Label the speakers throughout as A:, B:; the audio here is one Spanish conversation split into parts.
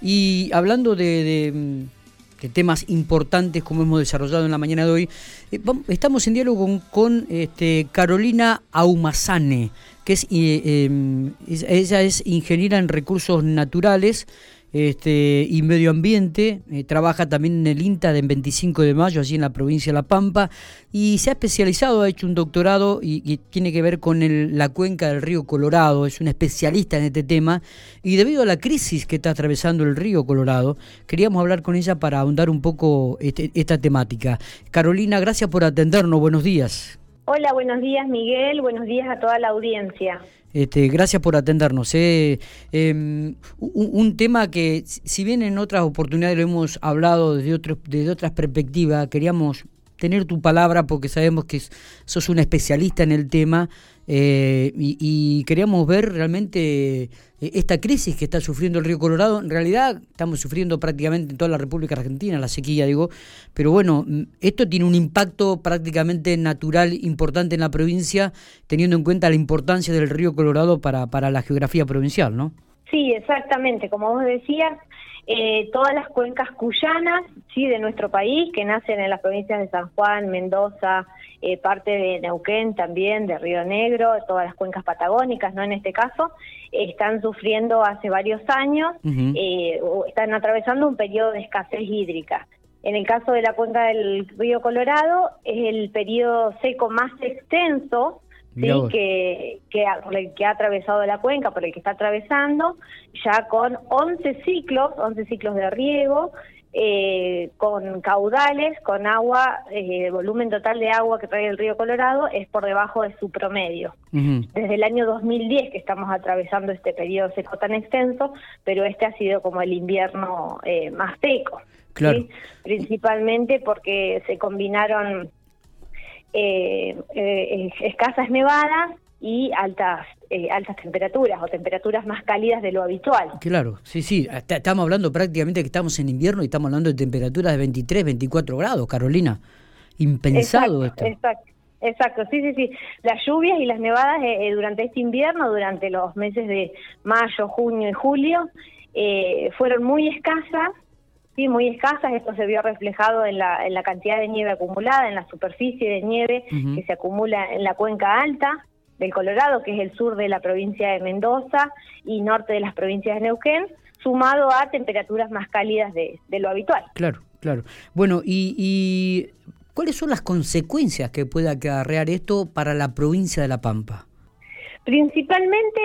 A: Y hablando de, temas importantes como hemos desarrollado en la mañana de hoy, eh, estamos en diálogo con, este, Carolina Aumazane, que es, eh, em, ella es ingeniera en recursos naturales este, y Medio Ambiente, eh, trabaja también en el INTA de 25 de mayo, allí en la provincia de La Pampa, y se ha especializado, ha hecho un doctorado y, tiene que ver con la cuenca del río Colorado, es un especialista en este tema, y debido a la crisis que está atravesando el río Colorado, queríamos hablar con ella para ahondar un poco este, esta temática. Carolina, gracias por atendernos, buenos días.
B: Hola, buenos días Miguel, buenos días a toda la audiencia.
A: Este, gracias por atendernos. Eh. Em, un, tema que, si bien en otras oportunidades lo hemos hablado desde, otro, desde otras perspectivas, queríamos tener tu palabra porque sabemos que sos un especialista en el tema eh, y, queríamos ver realmente eh, esta crisis que está sufriendo el río Colorado. En realidad estamos sufriendo prácticamente en toda la República Argentina, la sequía, digo, pero bueno, esto tiene un impacto prácticamente natural importante en la provincia, teniendo en cuenta la importancia del río Colorado para, para la geografía provincial, ¿no?
B: Sí, exactamente, como vos decías, eh, todas las cuencas cuyanas, sí, de nuestro país, que nacen en las provincias de San Juan, Mendoza, eh, parte de Neuquén también, de Río Negro, todas las cuencas patagónicas, no en este caso, están sufriendo hace varios años, eh, están atravesando un periodo de escasez hídrica. En el caso de la cuenca del río Colorado, es el periodo seco más extenso que, que, por el que ha atravesado la cuenca, por el que está atravesando, ya con 11 ciclos, 11 ciclos de riego, eh, con caudales, con agua, el eh, volumen total de agua que trae el río Colorado es por debajo de su promedio. Desde el año 2010 que estamos atravesando este periodo seco tan extenso, pero este ha sido como el invierno eh, más seco. Principalmente porque se combinaron escasas nevadas y altas eh, altas temperaturas o temperaturas más cálidas de lo habitual.
A: Claro, sí, sí, estamos hablando prácticamente que estamos en invierno y estamos hablando de temperaturas de 23, 24 grados, Carolina. Impensado esto.
B: Exacto. Exacto, sí, sí, sí. Las lluvias y las nevadas eh, durante este invierno, durante los meses de mayo, junio y julio, fueron muy escasas sí, muy escasas. Esto se vio reflejado en la, en la cantidad de nieve acumulada, en la superficie de nieve que se acumula en la cuenca alta del Colorado, que es el sur de la provincia de Mendoza y norte de las provincias de Neuquén, sumado a temperaturas más cálidas de, lo habitual.
A: Claro, claro. Bueno, y, ¿cuáles son las consecuencias que puede acarrear esto para la provincia de La Pampa?
B: Principalmente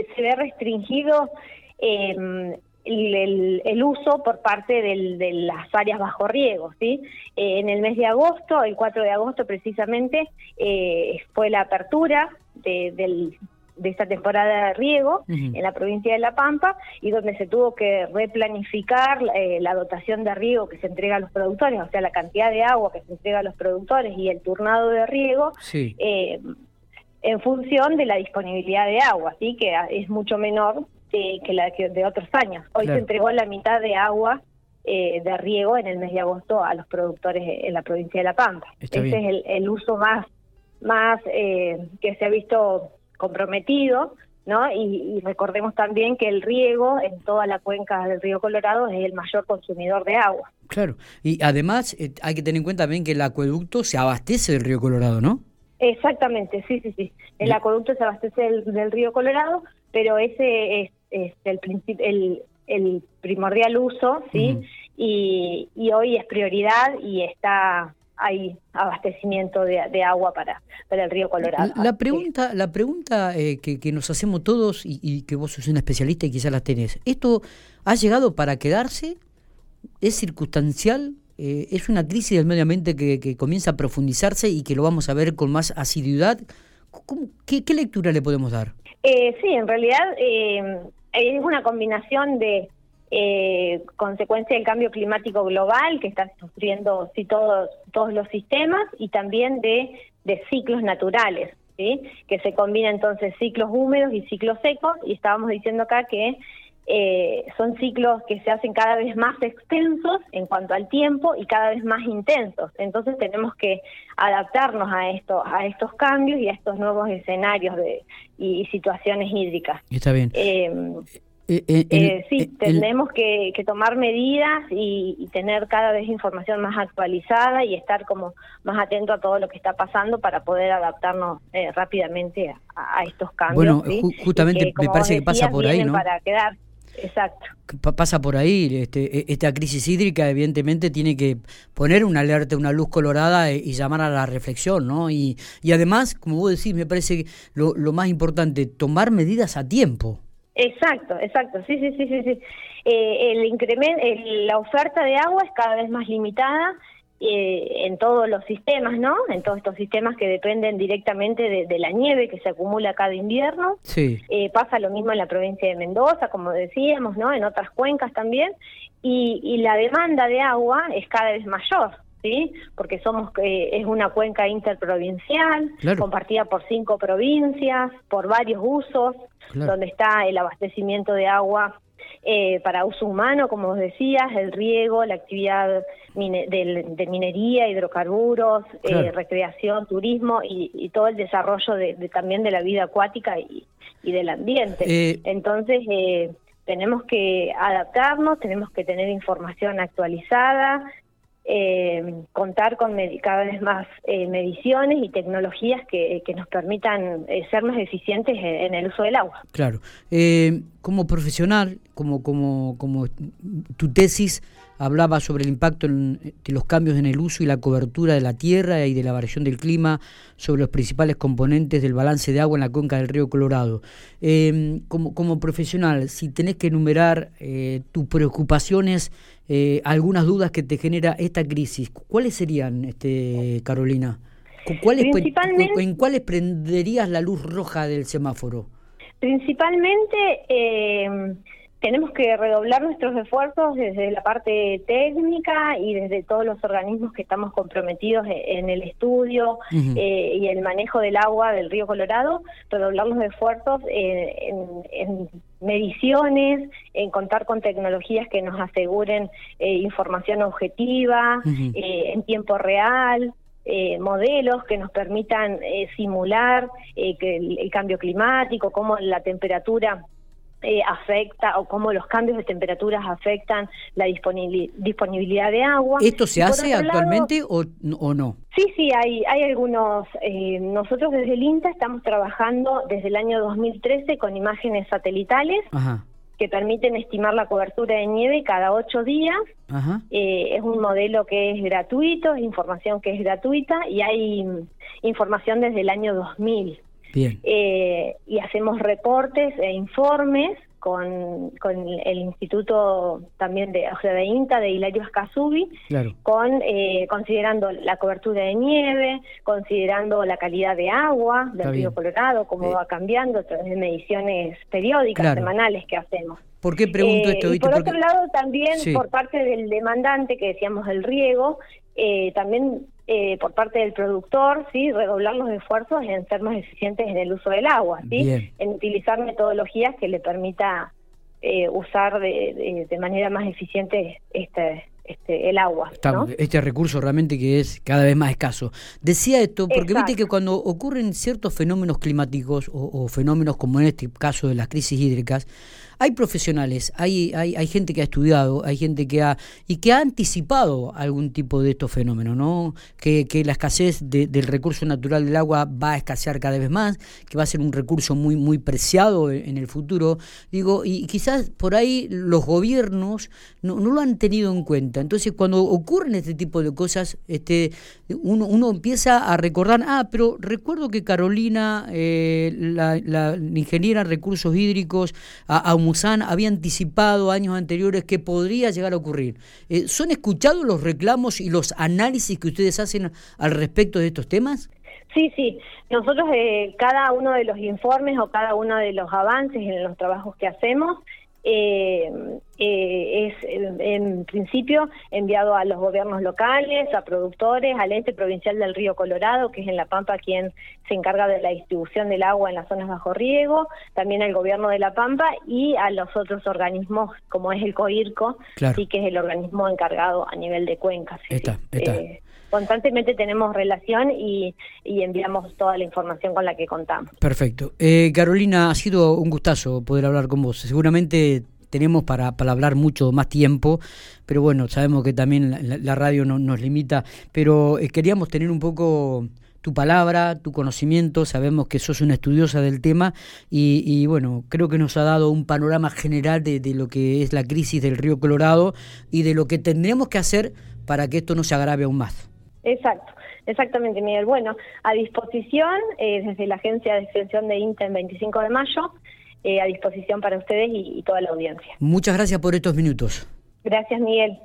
B: eh, se ve restringido eh, el, uso por parte de las áreas bajo riego. ¿sí? Eh, en el mes de agosto, el 4 de agosto precisamente, eh, fue la apertura de, esta temporada de riego en la provincia de La Pampa y donde se tuvo que replanificar eh, la dotación de riego que se entrega a los productores, o sea, la cantidad de agua que se entrega a los productores y el turnado de riego. en función de la disponibilidad de agua, ¿sí? que es mucho menor que la de otros años. Hoy se entregó la mitad de agua eh, de riego en el mes de agosto a los productores en la provincia de La Pampa. Ese es el, uso más, más eh, que se ha visto comprometido, ¿no? Y, recordemos también que el riego en toda la cuenca del río Colorado es el mayor consumidor de agua.
A: Claro, y además eh, hay que tener en cuenta también que el acueducto se abastece del río Colorado, ¿no?
B: Exactamente, sí, sí, sí. El acueducto se abastece del río Colorado, pero ese es es el, el, el primordial uso, ¿sí? y, y hoy es prioridad y está hay abastecimiento de, de, agua para, para el río Colorado.
A: La pregunta, la pregunta eh, que, que, nos hacemos todos y, y, que vos sos un especialista y quizás la tenés, ¿esto ha llegado para quedarse? ¿Es circunstancial? Eh, ¿Es una crisis del medio ambiente que, que, comienza a profundizarse y que lo vamos a ver con más asiduidad? qué, qué, lectura le podemos dar?
B: Eh, sí, en realidad eh, es una combinación de eh, consecuencia del cambio climático global que están sufriendo sí, todos, todos los sistemas y también de, de ciclos naturales, ¿sí? que se combinan entonces ciclos húmedos y ciclos secos y estábamos diciendo acá que eh, son ciclos que se hacen cada vez más extensos en cuanto al tiempo y cada vez más intensos. Entonces tenemos que adaptarnos a esto, a estos cambios y a estos nuevos escenarios de, y, situaciones hídricas.
A: Está bien.
B: Eh, Eh, eh, eh, sí, tenemos que, tomar medidas y, tener cada vez información más actualizada y estar como más atento a todo lo que está pasando para poder adaptarnos rápidamente a, estos cambios.
A: Bueno, justamente me parece que pasa por ahí, ¿no?
B: Para quedar. Exacto.
A: Pasa por ahí, este, e, esta crisis hídrica evidentemente tiene que poner una alerta, una luz colorada y llamar a la reflexión, ¿no? Y, y además, como vos decís, me parece lo, lo más importante, tomar medidas a tiempo.
B: Exacto, exacto, sí, sí, sí, sí, sí. Eh, el incremento, la oferta de agua es cada vez más limitada eh, en todos los sistemas, ¿no? En todos estos sistemas que dependen directamente de, la nieve que se acumula cada invierno.
A: Sí.
B: Eh, pasa lo mismo en la provincia de Mendoza, como decíamos, ¿no? En otras cuencas también. Y, y la demanda de agua es cada vez mayor. ¿sí? Porque somos eh, es una cuenca interprovincial, compartida por cinco provincias, por varios usos, donde está el abastecimiento de agua eh, para uso humano, como vos decías, el riego, la actividad de, minería, hidrocarburos, eh, recreación, turismo y, todo el desarrollo de, también de la vida acuática y, y del ambiente. Entonces, tenemos que adaptarnos, tenemos que tener información actualizada, eh, contar con cada vez más eh, mediciones y tecnologías que, nos permitan eh, ser más eficientes en, el uso del agua.
A: Claro. Eh, como profesional, como, como, como tu tesis hablaba sobre el impacto de los cambios en el uso y la cobertura de la tierra y de la variación del clima sobre los principales componentes del balance de agua en la cuenca del río Colorado. como, como profesional, si tenés que enumerar tus preocupaciones eh, algunas dudas que te genera esta crisis. ¿Cuáles serían, este, Carolina? ¿Cuáles, ¿En cuáles prenderías la luz roja del semáforo?
B: Principalmente eh, tenemos que redoblar nuestros esfuerzos desde la parte técnica y desde todos los organismos que estamos comprometidos e-, en el estudio eh, y el manejo del agua del río Colorado, redoblar los esfuerzos en, mediciones, en contar con tecnologías que nos aseguren eh, información objetiva, eh, en tiempo real, modelos que nos permitan simular que el, cambio climático, cómo la temperatura eh, afecta o cómo los cambios de temperaturas afectan la disponibilidad de agua.
A: ¿Esto se hace actualmente o, o, no?
B: Sí, sí, hay, hay algunos. Eh, nosotros desde el INTA estamos trabajando desde el año 2013 con imágenes satelitales. que permiten estimar la cobertura de nieve cada ocho días. Eh, es un modelo que es gratuito, es información que es gratuita y hay información desde el año 2000. Eh, y hacemos reportes e informes con, con el instituto también de, o sea, de INTA, de Hilario Escasubi, con, eh, considerando la cobertura de nieve, considerando la calidad de agua del río Colorado, cómo eh, va cambiando a través de mediciones periódicas, semanales que hacemos.
A: ¿Por qué pregunto esto?
B: Y por otro lado, también por parte del demandante, que decíamos el riego, también eh, por parte del productor, sí, redoblar los esfuerzos en ser más eficientes en el uso del agua, sí, en utilizar metodologías que le permita eh, usar de, de, manera más eficiente este este, el agua.
A: Este recurso realmente que es cada vez más escaso. Decía esto porque viste que cuando ocurren ciertos fenómenos climáticos o, fenómenos como en este caso de las crisis hídricas, hay profesionales, hay, hay, hay gente que ha estudiado, hay gente que ha y que ha anticipado algún tipo de estos fenómenos, ¿no? Que, que la escasez del recurso natural del agua va a escasear cada vez más, que va a ser un recurso muy muy preciado en, el futuro. Digo, y quizás por ahí los gobiernos no, no lo han tenido en cuenta. Entonces, cuando ocurren este tipo de cosas, este uno, uno empieza a recordar, ah, pero recuerdo que Carolina, eh, la, ingeniera en recursos hídricos, a, a había anticipado años anteriores que podría llegar a ocurrir. Eh, ¿Son escuchados los reclamos y los análisis que ustedes hacen al respecto de estos temas?
B: Sí, sí. Nosotros eh, cada uno de los informes o cada uno de los avances en los trabajos que hacemos eh, es en principio enviado a los gobiernos locales, a productores, al ente provincial del río Colorado, que es en La Pampa quien se encarga de la distribución del agua en las zonas bajo riego, también al gobierno de La Pampa y a los otros organismos como es el COIRCO, sí que es el organismo encargado a nivel de cuencas. Eh, constantemente tenemos relación y, enviamos toda la información con la que contamos.
A: Perfecto. Eh, Carolina, ha sido un gustazo poder hablar con vos. Seguramente tenemos para, hablar mucho más tiempo, pero bueno, sabemos que también la, radio no, nos limita, pero eh, queríamos tener un poco tu palabra, tu conocimiento, sabemos que sos una estudiosa del tema y, bueno, creo que nos ha dado un panorama general de, de, lo que es la crisis del río Colorado y de lo que tendríamos que hacer para que esto no se agrave aún más.
B: Exacto. Exactamente, Miguel. Bueno, a disposición eh, desde la Agencia de Extensión de INTEN 25 de mayo, eh, a disposición para ustedes y, y toda la audiencia.
A: Muchas gracias por estos minutos.
B: Gracias, Miguel.